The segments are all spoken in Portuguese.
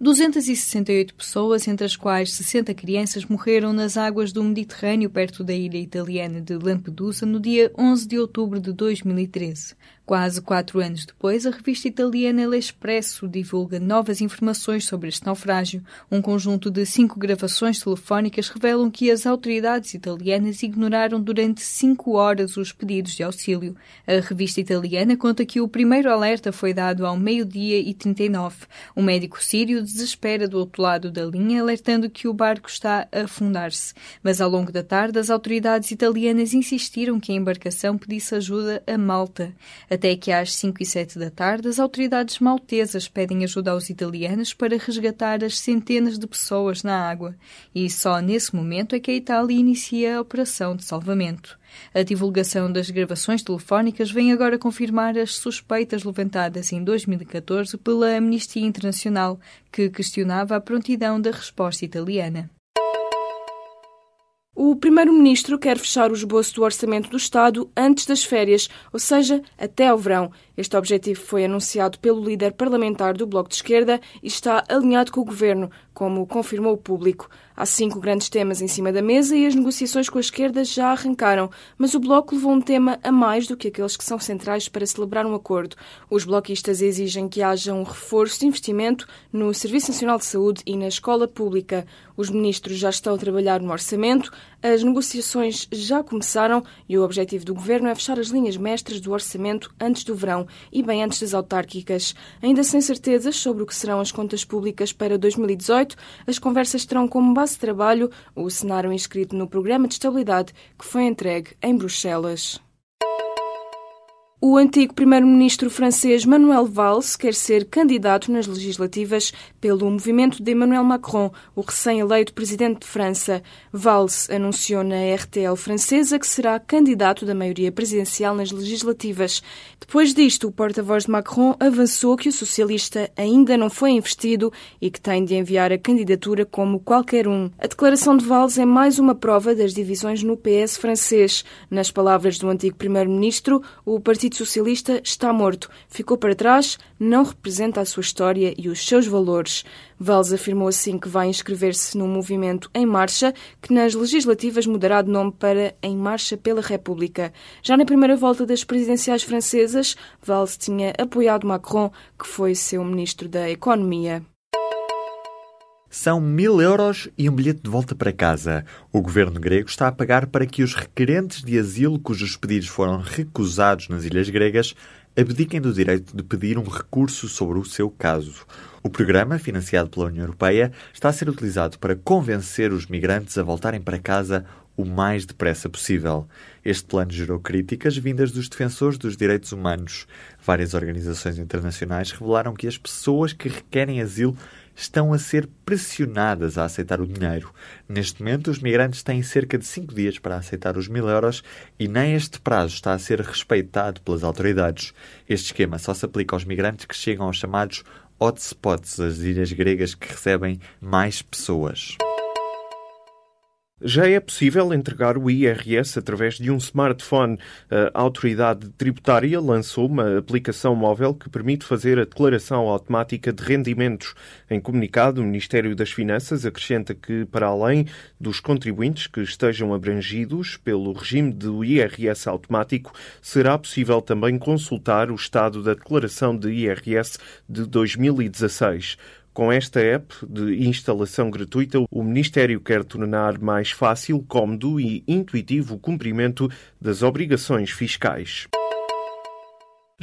268 pessoas, entre as quais 60 crianças, morreram nas águas do Mediterrâneo perto da ilha italiana de Lampedusa no dia 11 de outubro de 2013. Quase quatro anos depois, a revista italiana L'Espresso divulga novas informações sobre este naufrágio. Um conjunto de cinco gravações telefónicas revelam que as autoridades italianas ignoraram durante cinco horas os pedidos de auxílio. A revista italiana conta que o primeiro alerta foi dado ao meio-dia e 39. Um médico sírio desespera do outro lado da linha, alertando que o barco está a afundar-se. Mas ao longo da tarde, as autoridades italianas insistiram que a embarcação pedisse ajuda a Malta. Até que às 5 e 7 da tarde, as autoridades maltesas pedem ajuda aos italianos para resgatar as centenas de pessoas na água. E só nesse momento é que a Itália inicia a operação de salvamento. A divulgação das gravações telefónicas vem agora confirmar as suspeitas levantadas em 2014 pela Amnistia Internacional, que questionava a prontidão da resposta italiana. O Primeiro-Ministro quer fechar o esboço do orçamento do Estado antes das férias, ou seja, até ao verão. Este objetivo foi anunciado pelo líder parlamentar do Bloco de Esquerda e está alinhado com o Governo, como confirmou o público. Há cinco grandes temas em cima da mesa e as negociações com a esquerda já arrancaram, mas o Bloco levou um tema a mais do que aqueles que são centrais para celebrar um acordo. Os bloquistas exigem que haja um reforço de investimento no Serviço Nacional de Saúde e na escola pública. Os ministros já estão a trabalhar no orçamento, as negociações já começaram e o objetivo do governo é fechar as linhas mestras do orçamento antes do verão e bem antes das autárquicas. Ainda sem certezas sobre o que serão as contas públicas para 2018, as conversas terão como base de trabalho o cenário inscrito no Programa de Estabilidade que foi entregue em Bruxelas. O antigo primeiro-ministro francês Manuel Valls quer ser candidato nas legislativas pelo movimento de Emmanuel Macron, o recém-eleito presidente de França. Valls anunciou na RTL francesa que será candidato da maioria presidencial nas legislativas. Depois disto, o porta-voz de Macron avançou que o socialista ainda não foi investido e que tem de enviar a candidatura como qualquer um. A declaração de Valls é mais uma prova das divisões no PS francês. Nas palavras do antigo primeiro-ministro, o Partido Partido Socialista está morto, ficou para trás, não representa a sua história e os seus valores. Valls afirmou assim que vai inscrever-se num movimento em marcha que nas legislativas mudará de nome para Em Marcha pela República. Já na primeira volta das presidenciais francesas, Valls tinha apoiado Macron, que foi seu ministro da Economia. São mil euros e um bilhete de volta para casa. O governo grego está a pagar para que os requerentes de asilo cujos pedidos foram recusados nas ilhas gregas abdiquem do direito de pedir um recurso sobre o seu caso. O programa, financiado pela União Europeia, está a ser utilizado para convencer os migrantes a voltarem para casa o mais depressa possível. Este plano gerou críticas vindas dos defensores dos direitos humanos. Várias organizações internacionais revelaram que as pessoas que requerem asilo estão a ser pressionadas a aceitar o dinheiro. Neste momento, os migrantes têm cerca de cinco dias para aceitar os mil euros e nem este prazo está a ser respeitado pelas autoridades. Este esquema só se aplica aos migrantes que chegam aos chamados hotspots, as ilhas gregas que recebem mais pessoas. Já é possível entregar o IRS através de um smartphone. A autoridade tributária lançou uma aplicação móvel que permite fazer a declaração automática de rendimentos. Em comunicado, o Ministério das Finanças acrescenta que, para além dos contribuintes que estejam abrangidos pelo regime do IRS automático, será possível também consultar o estado da declaração de IRS de 2016. Com esta app de instalação gratuita, o Ministério quer tornar mais fácil, cómodo e intuitivo o cumprimento das obrigações fiscais.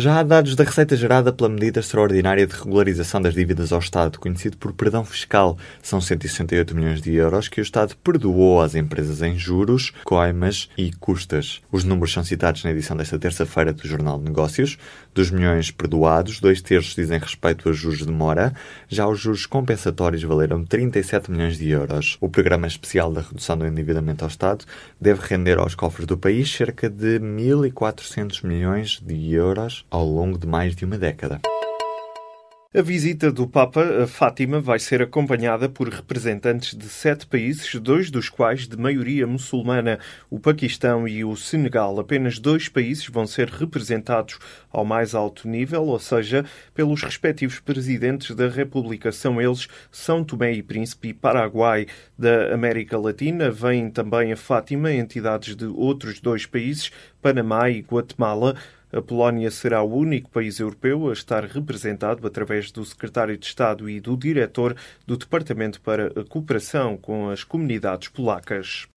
Já há dados da receita gerada pela medida extraordinária de regularização das dívidas ao Estado, conhecido por perdão fiscal. São 168 milhões de euros que o Estado perdoou às empresas em juros, coimas e custas. Os números são citados na edição desta terça-feira do Jornal de Negócios. Dos milhões perdoados, dois terços dizem respeito a juros de mora. Já os juros compensatórios valeram 37 milhões de euros. O Programa Especial da Redução do Endividamento ao Estado deve render aos cofres do país cerca de 1.400 milhões de euros ao longo de mais de uma década. A visita do Papa a Fátima vai ser acompanhada por representantes de sete países, dois dos quais de maioria muçulmana, o Paquistão e o Senegal. Apenas dois países vão ser representados ao mais alto nível, ou seja, pelos respectivos presidentes da República. São eles São Tomé e Príncipe e Paraguai. Da América Latina vêm também a Fátima entidades de outros dois países, Panamá e Guatemala. A Polónia será o único país europeu a estar representado através do secretário de Estado e do diretor do Departamento para a Cooperação com as Comunidades Polacas.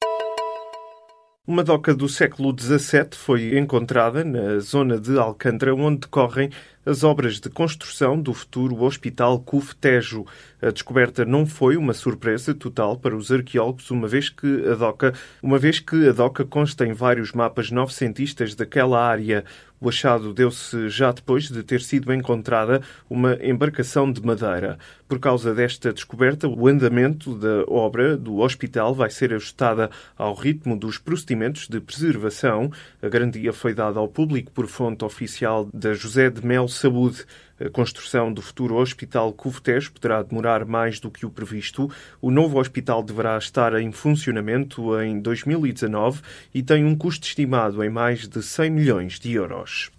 Uma doca do século XVII foi encontrada na zona de Alcântara, onde decorrem as obras de construção do futuro Hospital CUF Tejo. A descoberta não foi uma surpresa total para os arqueólogos, uma vez que a doca, uma vez que a doca consta em vários mapas novecentistas daquela área. O achado deu-se já depois de ter sido encontrada uma embarcação de madeira. Por causa desta descoberta, o andamento da obra do hospital vai ser ajustada ao ritmo dos procedimentos de preservação. A garantia foi dada ao público por fonte oficial da José de Mel Saúde. A construção do futuro Hospital Cuvtejo poderá demorar mais do que o previsto. O novo hospital deverá estar em funcionamento em 2019 e tem um custo estimado em mais de 100 milhões de euros.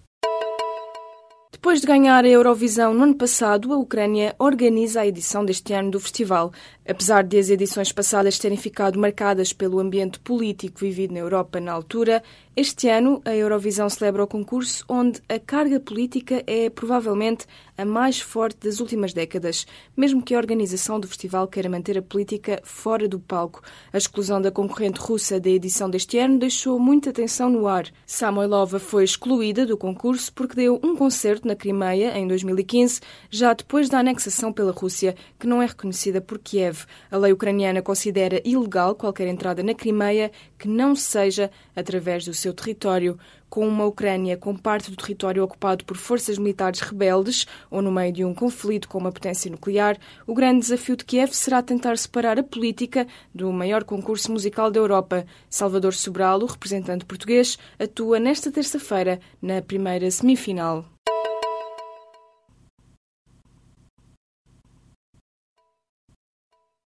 Depois de ganhar a Eurovisão no ano passado, a Ucrânia organiza a edição deste ano do festival. Apesar de as edições passadas terem ficado marcadas pelo ambiente político vivido na Europa na altura, este ano a Eurovisão celebra o concurso onde a carga política é provavelmente a mais forte das últimas décadas, mesmo que a organização do festival queira manter a política fora do palco. A exclusão da concorrente russa da edição deste ano deixou muita tensão no ar. Samoilova foi excluída do concurso porque deu um concerto na Crimeia em 2015, já depois da anexação pela Rússia, que não é reconhecida por Kiev. A lei ucraniana considera ilegal qualquer entrada na Crimeia que não seja através do seu território, com uma Ucrânia com parte do território ocupado por forças militares rebeldes ou no meio de um conflito com uma potência nuclear, o grande desafio de Kiev será tentar separar a política do maior concurso musical da Europa. Salvador Sobral, o representante português, atua nesta terça-feira na primeira semifinal.